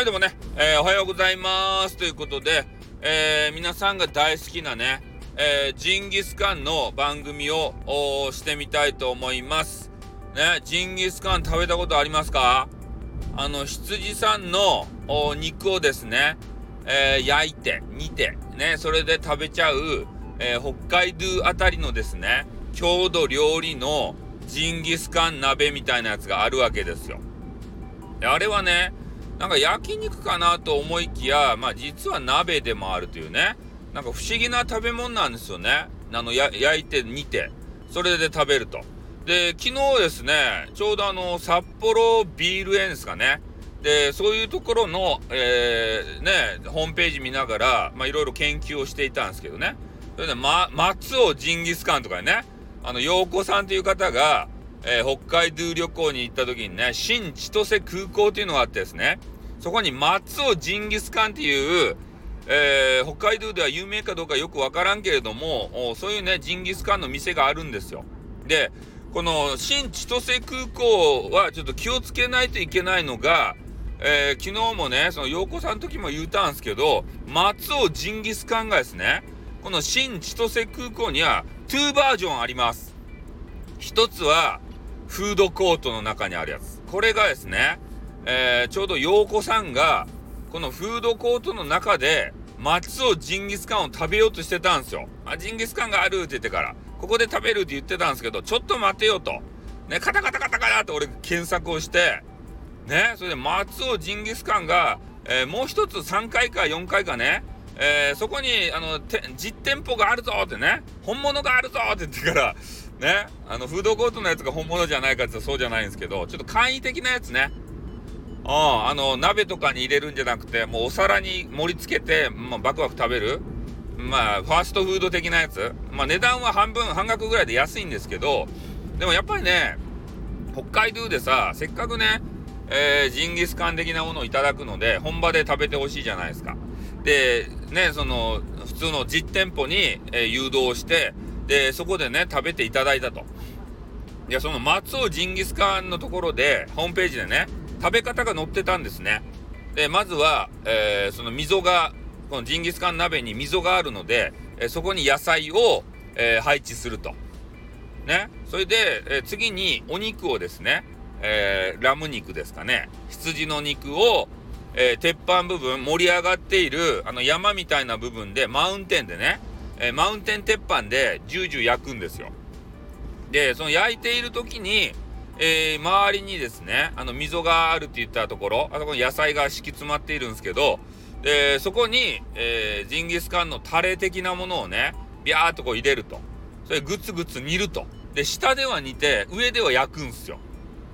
はい、どうもね、えー、おはようございます。ということで、えー、皆さんが大好きなね、えー、ジンギスカンの番組をしてみたいと思います。ね、ジンギスカン食べたことありますか？あの、羊さんの肉をですね、えー、焼いて、煮て、ね、それで食べちゃう、えー、北海道あたりのですね、郷土料理のジンギスカン鍋みたいなやつがあるわけですよ。あれはね、なんか焼肉かなと思いきや、まあ実は鍋でもあるというね、なんか不思議な食べ物なんですよね。あの、焼いて煮て、それで食べると。で、昨日ですね、ちょうどあの、札幌ビール園ですかね。で、そういうところの、えー、ね、ホームページ見ながら、まあいろいろ研究をしていたんですけどね。それで、ま、松尾ジンギスカンとかね、あの、陽子さんという方が、えー、北海道旅行に行った時にね、新千歳空港っていうのがあってですね、そこに松尾ジンギスカンっていう、えー、北海道では有名かどうかよくわからんけれども、そういうね、ジンギスカンの店があるんですよ。で、この新千歳空港はちょっと気をつけないといけないのが、えー、昨日もね、その陽子さんの時も言うたんですけど、松尾ジンギスカンがですね、この新千歳空港には2バージョンあります。一つは、フードコートの中にあるやつ。これがですね、えー、ちょうど陽子さんが、このフードコートの中で、松尾ジンギスカンを食べようとしてたんですよ。あ、ジンギスカンがあるって言ってから、ここで食べるって言ってたんですけど、ちょっと待てよと。ね、カタカタカタカタって俺検索をして、ね、それで松尾ジンギスカンが、えー、もう一つ3回か4回かね、えー、そこに、あの、実店舗があるぞってね、本物があるぞって言ってから、ね、あの、フードコートのやつが本物じゃないかってそうじゃないんですけど、ちょっと簡易的なやつね、ああの、鍋とかに入れるんじゃなくて、もうお皿に盛り付けて、まあ、バクバク食べる。まあ、ファーストフード的なやつ。まあ、値段は半分、半額ぐらいで安いんですけど、でもやっぱりね、北海道でさ、せっかくね、えー、ジンギスカン的なものをいただくので、本場で食べてほしいじゃないですか。で、ね、その、普通の実店舗に、えー、誘導して、で、そこでね、食べていただいたと。いや、その松尾ジンギスカンのところで、ホームページでね、食べ方が載ってたんですね。で、まずは、えー、その溝が、このジンギスカン鍋に溝があるので、えー、そこに野菜を、えー、配置すると。ね。それで、え次にお肉をですね、えラム肉ですかね。羊の肉を、え鉄板部分、盛り上がっている、あの山みたいな部分で、マウンテンでね、えマウンテン鉄板でジュージュー焼くんですよ。で、その焼いている時に、えー、周りにですね、あの、溝があるって言ったところ、あそこに野菜が敷き詰まっているんですけど、で、そこに、えー、ジンギスカンのタレ的なものをね、ビャーっとこう入れると。それグツグツ煮ると。で、下では煮て、上では焼くんですよ。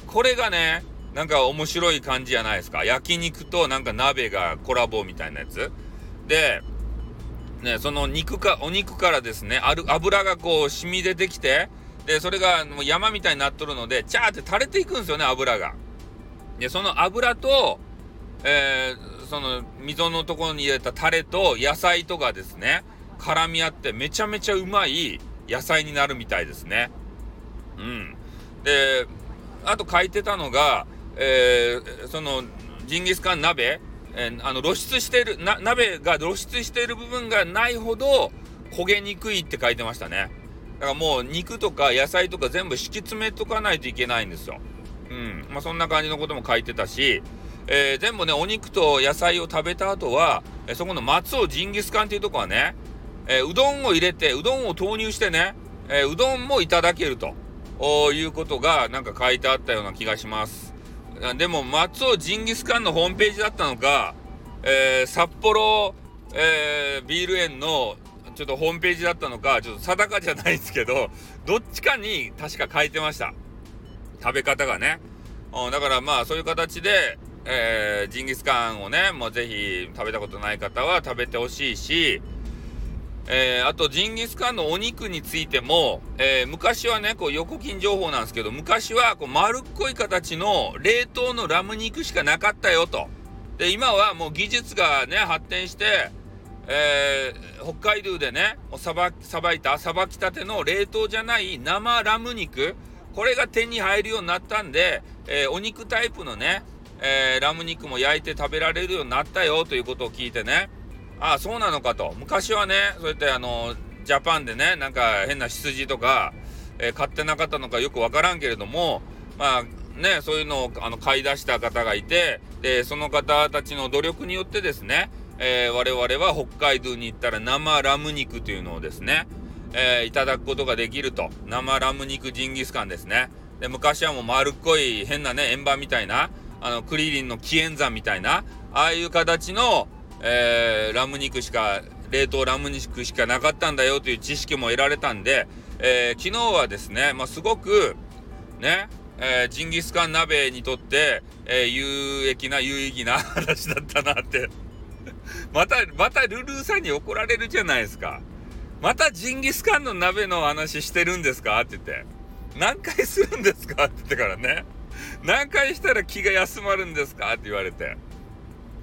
これがね、なんか面白い感じじゃないですか。焼肉となんか鍋がコラボみたいなやつ。で、ね、その肉か、お肉からですね、ある油がこう染み出てきて、で、それがもう山みたいになっとるので、チャーって垂れていくんですよね、油が。で、その油と、えー、その溝のところに入れたタレと野菜とかですね、絡み合ってめちゃめちゃうまい野菜になるみたいですね。うん。で、あと書いてたのが、えー、その、ジンギスカン鍋、えー、あの露出してるな、鍋が露出している部分がないほど焦げにくいって書いてましたね。だからもう肉とか野菜とか全部敷き詰めとかないといけないんですよ。うん。まあそんな感じのことも書いてたし、えー、全部ね、お肉と野菜を食べた後は、え、そこの松尾ジンギスカンっていうとこはね、え、うどんを入れて、うどんを投入してね、えうどんもいただけるということがなんか書いてあったような気がします。でも、松尾ジンギスカンのホームページだったのか、え札幌、えビール園のちょっとホームページだったのか、ちょっと定かじゃないですけど、どっちかに確か書いてました。食べ方がね。うん、だからまあそういう形で、えー、ジンギスカンをね、もうぜひ食べたことない方は食べてほしいし、えー、あとジンギスカンのお肉についても、えー、昔はね、こう横金情報なんですけど、昔はこう丸っこい形の冷凍のラム肉しかなかったよと。で、今はもう技術がね、発展して、えー、北海道でね、さば、さばいた、さばきたての冷凍じゃない生ラム肉、これが手に入るようになったんで、え、お肉タイプのね、え、ラム肉も焼いて食べられるようになったよということを聞いてねああそうなのかと。昔はねそうやってあのジャパンでねなんか変な羊とか、えー、買ってなかったのかよくわからんけれどもまあねそういうのをあの買い出した方がいてでその方たちの努力によってですね、えー、我々は北海道に行ったら生ラム肉というのをですね、えー、いただくことができると。生ラム肉ジンギスカンですね。で昔はもう丸っこい変なね円盤みたいなあのクリリンの紀元山みたいなああいう形の、えー、ラム肉しか冷凍ラム肉しかなかったんだよという知識も得られたんで、えー、昨日はですね、まあ、すごくね、えー、ジンギスカン鍋にとって、えー、有益な有意義な話だったなって。またまたルルーさんに怒られるじゃないですか。またジンギスカンの鍋の話してるんですかって言って。何回するんですかって言ってからね。何回したら気が休まるんですかって言われて。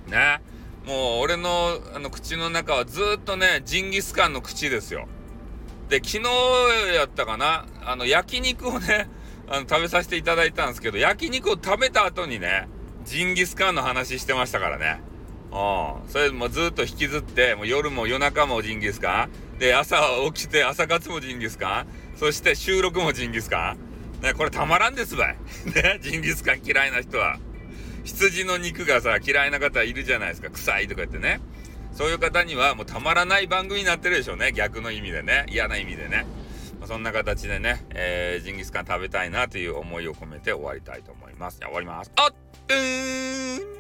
ね。もう俺のあの口の中はずっとねジンギスカンの口ですよ。で昨日やったかな？あの焼肉をね あの食べさせていただいたんですけど焼肉を食べた後にねジンギスカンの話してましたからね。うん。それもずっと引きずってもう夜も夜中もジンギスカン。で朝起きて朝活もジンギスカン。そして収録もジンギスカン。ねこれたまらんですばい。ねジンギスカン嫌いな人は。羊の肉がさ嫌いな方いるじゃないですか。臭いとか言ってね。そういう方にはもうたまらない番組になってるでしょうね。逆の意味でね。嫌な意味でね、まあ、そんな形でね、えー、ジンギスカン食べたいなという思いを込めて終わりたいと思います。じゃあ終わります。あっうーん。